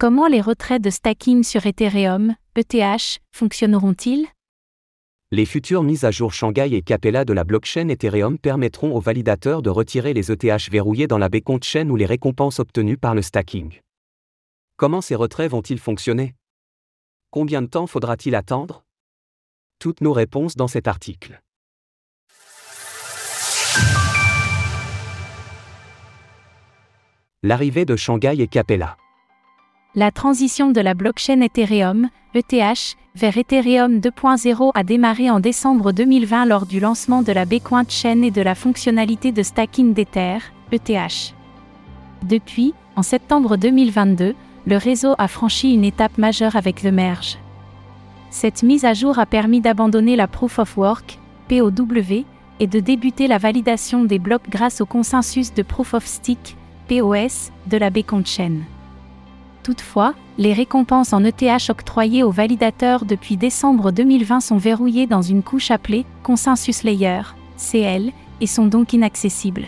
Comment les retraits de stacking sur Ethereum, ETH, fonctionneront-ils? Les futures mises à jour Shanghai et Capella de la blockchain Ethereum permettront aux validateurs de retirer les ETH verrouillés dans la Beacon Chain ou les récompenses obtenues par le stacking. Comment ces retraits vont-ils fonctionner? Combien de temps faudra-t-il attendre? Toutes nos réponses dans cet article. L'arrivée de Shanghai et Capella. La transition de la blockchain Ethereum, ETH, vers Ethereum 2.0 a démarré en décembre 2020 lors du lancement de la Bitcoin Chain et de la fonctionnalité de stacking d'Ether, ETH. Depuis, en septembre 2022, le réseau a franchi une étape majeure avec le merge. Cette mise à jour a permis d'abandonner la Proof of Work, POW, et de débuter la validation des blocs grâce au consensus de Proof of Stick, POS, de la Beacon Chain. Toutefois, les récompenses en ETH octroyées aux validateurs depuis décembre 2020 sont verrouillées dans une couche appelée Consensus Layer, CL, et sont donc inaccessibles.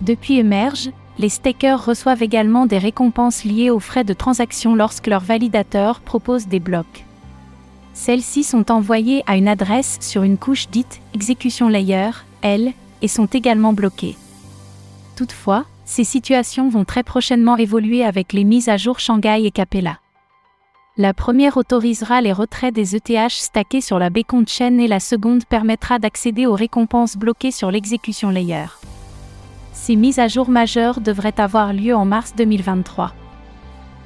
Depuis Emerge, les stakers reçoivent également des récompenses liées aux frais de transaction lorsque leurs validateurs proposent des blocs. Celles-ci sont envoyées à une adresse sur une couche dite Execution Layer, L, et sont également bloquées. Toutefois, ces situations vont très prochainement évoluer avec les mises à jour Shanghai et Capella. La première autorisera les retraits des ETH stackés sur la Beacon Chain et la seconde permettra d'accéder aux récompenses bloquées sur l'exécution layer. Ces mises à jour majeures devraient avoir lieu en mars 2023.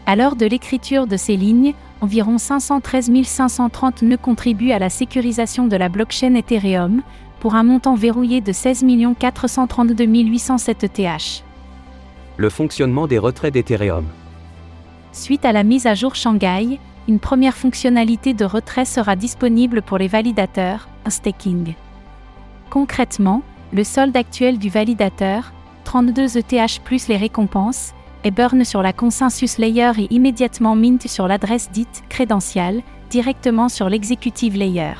À l'heure de l'écriture de ces lignes, environ 513 530 nœuds contribuent à la sécurisation de la blockchain Ethereum, pour un montant verrouillé de 16 432 807 ETH le fonctionnement des retraits d'Ethereum. Suite à la mise à jour Shanghai, une première fonctionnalité de retrait sera disponible pour les validateurs, un staking. Concrètement, le solde actuel du validateur, 32 ETH plus les récompenses, est burn sur la consensus layer et immédiatement mint sur l'adresse dite crédentiale, directement sur l'executive layer.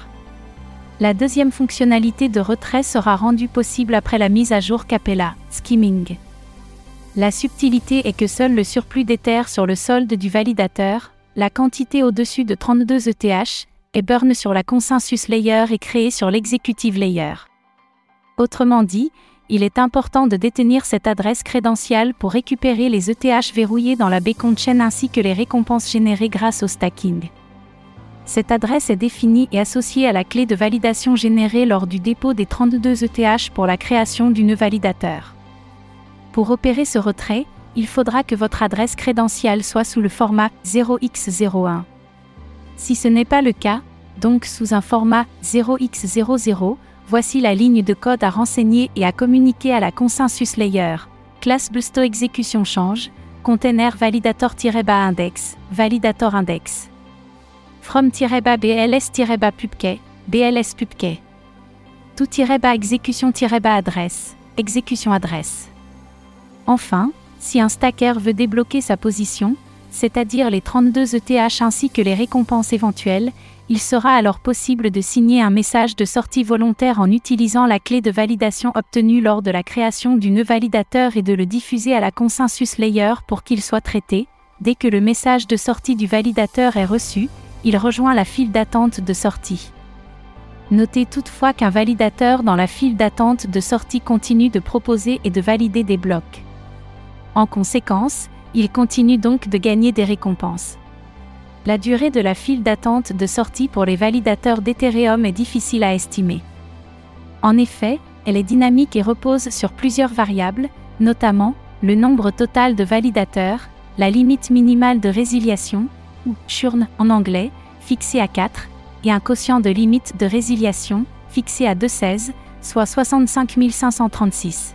La deuxième fonctionnalité de retrait sera rendue possible après la mise à jour Capella, skimming. La subtilité est que seul le surplus d'Ether sur le solde du validateur, la quantité au-dessus de 32 ETH, est burn sur la consensus layer et créée sur l'executive layer. Autrement dit, il est important de détenir cette adresse crédentiale pour récupérer les ETH verrouillés dans la Beacon Chain ainsi que les récompenses générées grâce au stacking. Cette adresse est définie et associée à la clé de validation générée lors du dépôt des 32 ETH pour la création du nœud validateur. Pour opérer ce retrait, il faudra que votre adresse crédentielle soit sous le format 0x01. Si ce n'est pas le cas, donc sous un format 0x00, voici la ligne de code à renseigner et à communiquer à la consensus layer. Classe Busto exécution change, container validator-index, validator index. From-bls-pubkey, bls pubkey. Tout-exécution-adresse, exécution adresse. Enfin, si un stacker veut débloquer sa position, c'est-à-dire les 32 ETH ainsi que les récompenses éventuelles, il sera alors possible de signer un message de sortie volontaire en utilisant la clé de validation obtenue lors de la création du nœud validateur et de le diffuser à la consensus layer pour qu'il soit traité. Dès que le message de sortie du validateur est reçu, il rejoint la file d'attente de sortie. Notez toutefois qu'un validateur dans la file d'attente de sortie continue de proposer et de valider des blocs. En conséquence, il continue donc de gagner des récompenses. La durée de la file d'attente de sortie pour les validateurs d'Ethereum est difficile à estimer. En effet, elle est dynamique et repose sur plusieurs variables, notamment le nombre total de validateurs, la limite minimale de résiliation, ou churn en anglais, fixée à 4, et un quotient de limite de résiliation, fixé à 2,16, soit 65 536.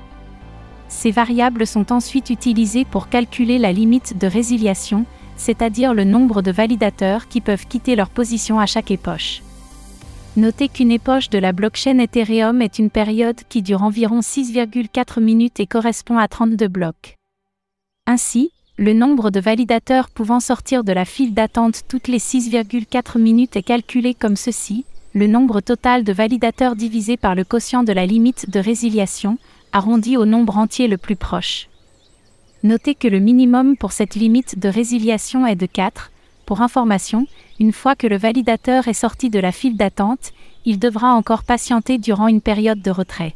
Ces variables sont ensuite utilisées pour calculer la limite de résiliation, c'est-à-dire le nombre de validateurs qui peuvent quitter leur position à chaque époche. Notez qu'une époche de la blockchain Ethereum est une période qui dure environ 6,4 minutes et correspond à 32 blocs. Ainsi, le nombre de validateurs pouvant sortir de la file d'attente toutes les 6,4 minutes est calculé comme ceci, le nombre total de validateurs divisé par le quotient de la limite de résiliation, arrondi au nombre entier le plus proche. Notez que le minimum pour cette limite de résiliation est de 4. Pour information, une fois que le validateur est sorti de la file d'attente, il devra encore patienter durant une période de retrait.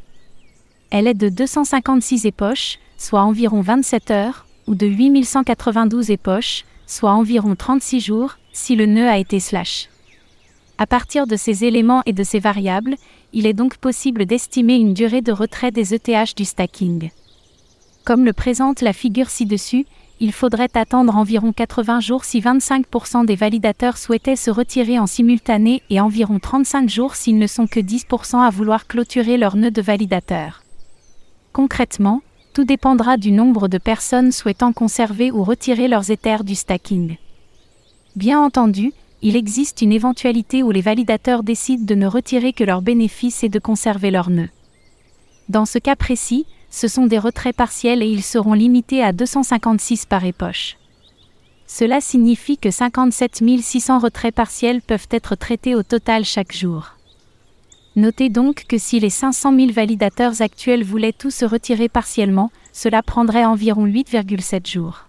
Elle est de 256 époches, soit environ 27 heures, ou de 8192 époches, soit environ 36 jours, si le nœud a été slash. À partir de ces éléments et de ces variables, il est donc possible d'estimer une durée de retrait des ETH du stacking. Comme le présente la figure ci-dessus, il faudrait attendre environ 80 jours si 25% des validateurs souhaitaient se retirer en simultané et environ 35 jours s'ils ne sont que 10% à vouloir clôturer leur nœud de validateur. Concrètement, tout dépendra du nombre de personnes souhaitant conserver ou retirer leurs éthers du stacking. Bien entendu, il existe une éventualité où les validateurs décident de ne retirer que leurs bénéfices et de conserver leurs nœuds. Dans ce cas précis, ce sont des retraits partiels et ils seront limités à 256 par époche. Cela signifie que 57 600 retraits partiels peuvent être traités au total chaque jour. Notez donc que si les 500 000 validateurs actuels voulaient tous se retirer partiellement, cela prendrait environ 8,7 jours.